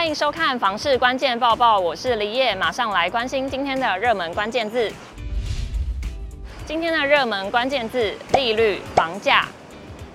欢迎收看《房市关键报报》，我是李叶，马上来关心今天的热门关键字。今天的热门关键字：利率、房价。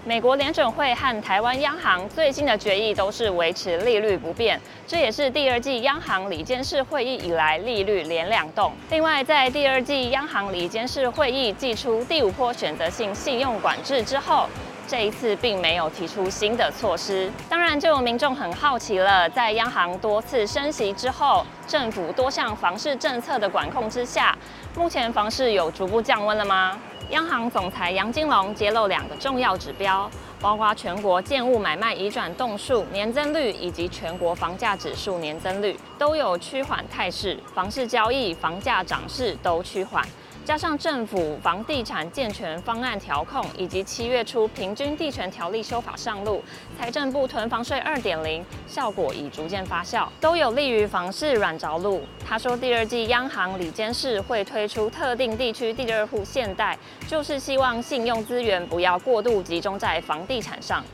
美国联准会和台湾央行最新的决议都是维持利率不变，这也是第二季央行理监事会议以来利率连两动。另外，在第二季央行理监事会议祭出第五波选择性信用管制之后，这一次并没有提出新的措施，当然就有民众很好奇了，在央行多次升息之后，政府多项房市政策的管控之下，目前房市有逐步降温了吗？央行总裁杨金龙揭露两个重要指标，包括全国建物买卖移转栋数年增率以及全国房价指数年增率都有趋缓态势，房市交易、房价涨势都趋缓。加上政府房地产健全方案调控，以及七月初平均地权条例修法上路，财政部囤房税二点零效果已逐渐发酵，都有利于房市软着陆。他说，第二季央行理监事会推出特定地区第二户限贷，就是希望信用资源不要过度集中在房地产上。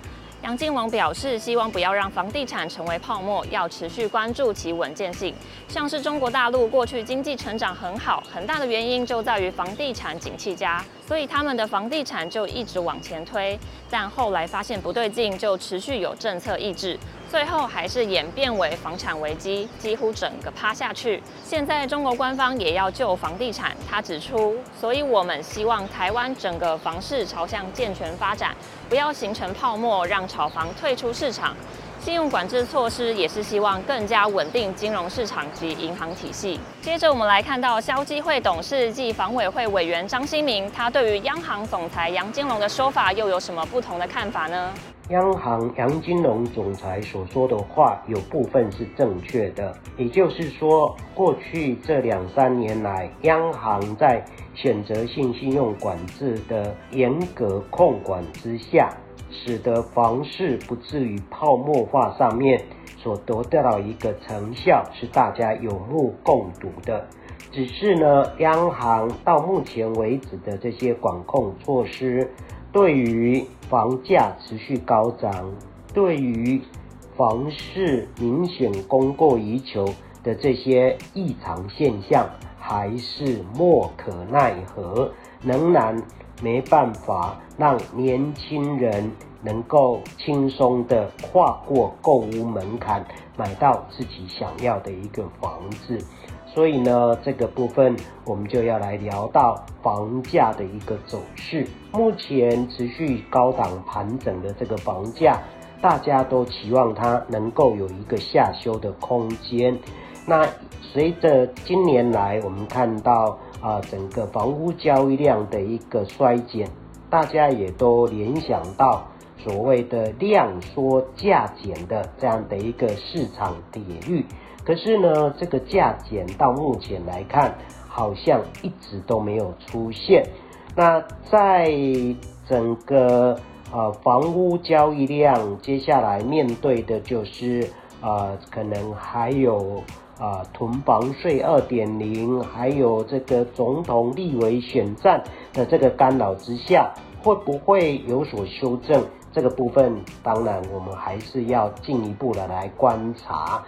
杨靖王表示，希望不要让房地产成为泡沫，要持续关注其稳健性。像是中国大陆过去经济成长很好，很大的原因就在于房地产景气佳，所以他们的房地产就一直往前推。但后来发现不对劲，就持续有政策抑制。最后还是演变为房产危机，几乎整个趴下去。现在中国官方也要救房地产，他指出，所以我们希望台湾整个房市朝向健全发展，不要形成泡沫，让炒房退出市场。信用管制措施也是希望更加稳定金融市场及银行体系。接着我们来看到消基会董事暨房委会委员张新明，他对于央行总裁杨金龙的说法又有什么不同的看法呢？央行杨金龙总裁所说的话有部分是正确的，也就是说，过去这两三年来，央行在选择性信用管制的严格控管之下，使得房市不至于泡沫化，上面所得到一个成效是大家有目共睹的。只是呢，央行到目前为止的这些管控措施，对于房价持续高涨，对于房市明显供过于求的这些异常现象，还是莫可奈何，仍然没办法让年轻人能够轻松地跨过购屋门槛，买到自己想要的一个房子。所以呢，这个部分我们就要来聊到房价的一个走势。目前持续高档盘整的这个房价，大家都期望它能够有一个下修的空间。那随着今年来我们看到啊，整个房屋交易量的一个衰减，大家也都联想到所谓的量缩价减的这样的一个市场跌率。可是呢，这个价减到目前来看，好像一直都没有出现。那在整个呃房屋交易量，接下来面对的就是呃可能还有啊囤房税二点零，还有这个总统立委选战的这个干扰之下，会不会有所修正？这个部分当然我们还是要进一步的来观察。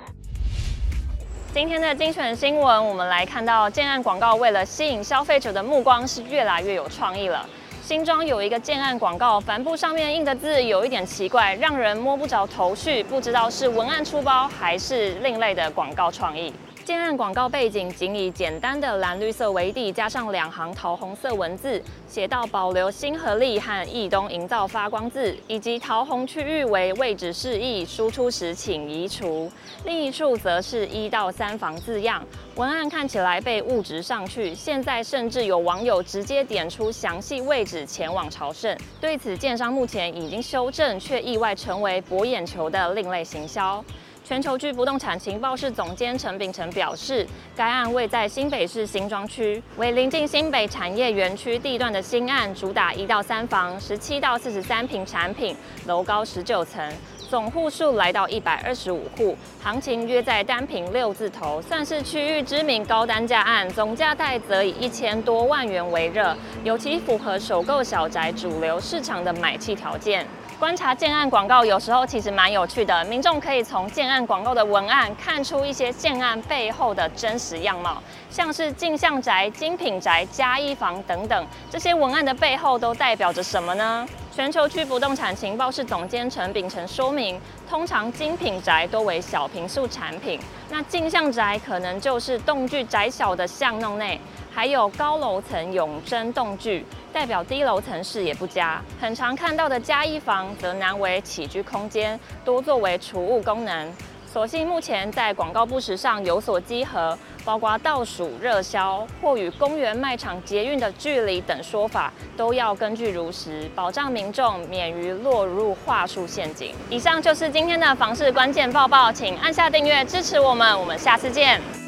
今天的精选新闻，我们来看到建案广告为了吸引消费者的目光是越来越有创意了。新庄有一个建案广告，帆布上面印的字有一点奇怪，让人摸不着头绪，不知道是文案出包还是另类的广告创意。建案广告背景仅以简单的蓝绿色为底，加上两行桃红色文字，写到保留新合力和逸东营造发光字，以及桃红区域为位置示意，输出时请移除。另一处则是一到三房字样，文案看起来被误植上去。现在甚至有网友直接点出详细位置前往朝圣。对此，建商目前已经修正，却意外成为博眼球的另类行销。全球居不动产情报室总监陈秉承表示，该案位在新北市新庄区，为临近新北产业园区地段的新案，主打一到三房，十七到四十三平产品，楼高十九层。总户数来到一百二十五户，行情约在单坪六字头，算是区域知名高单价案，总价带则以一千多万元为热，尤其符合首购小宅主流市场的买气条件。观察建案广告，有时候其实蛮有趣的。民众可以从建案广告的文案看出一些建案背后的真实样貌，像是镜像宅、精品宅、加一房等等，这些文案的背后都代表着什么呢？全球区不动产情报室总监陈秉承说明，通常精品宅多为小坪数产品，那镜像宅可能就是栋距窄小的巷弄内。还有高楼层永珍栋距，代表低楼层视野不佳。很常看到的加一房，则难为起居空间，多作为储物功能。所幸目前在广告布时上有所稽核，包括倒数热销或与公园卖场捷运的距离等说法，都要根据如实，保障民众免于落入话术陷阱。以上就是今天的房市关键报报，请按下订阅支持我们，我们下次见。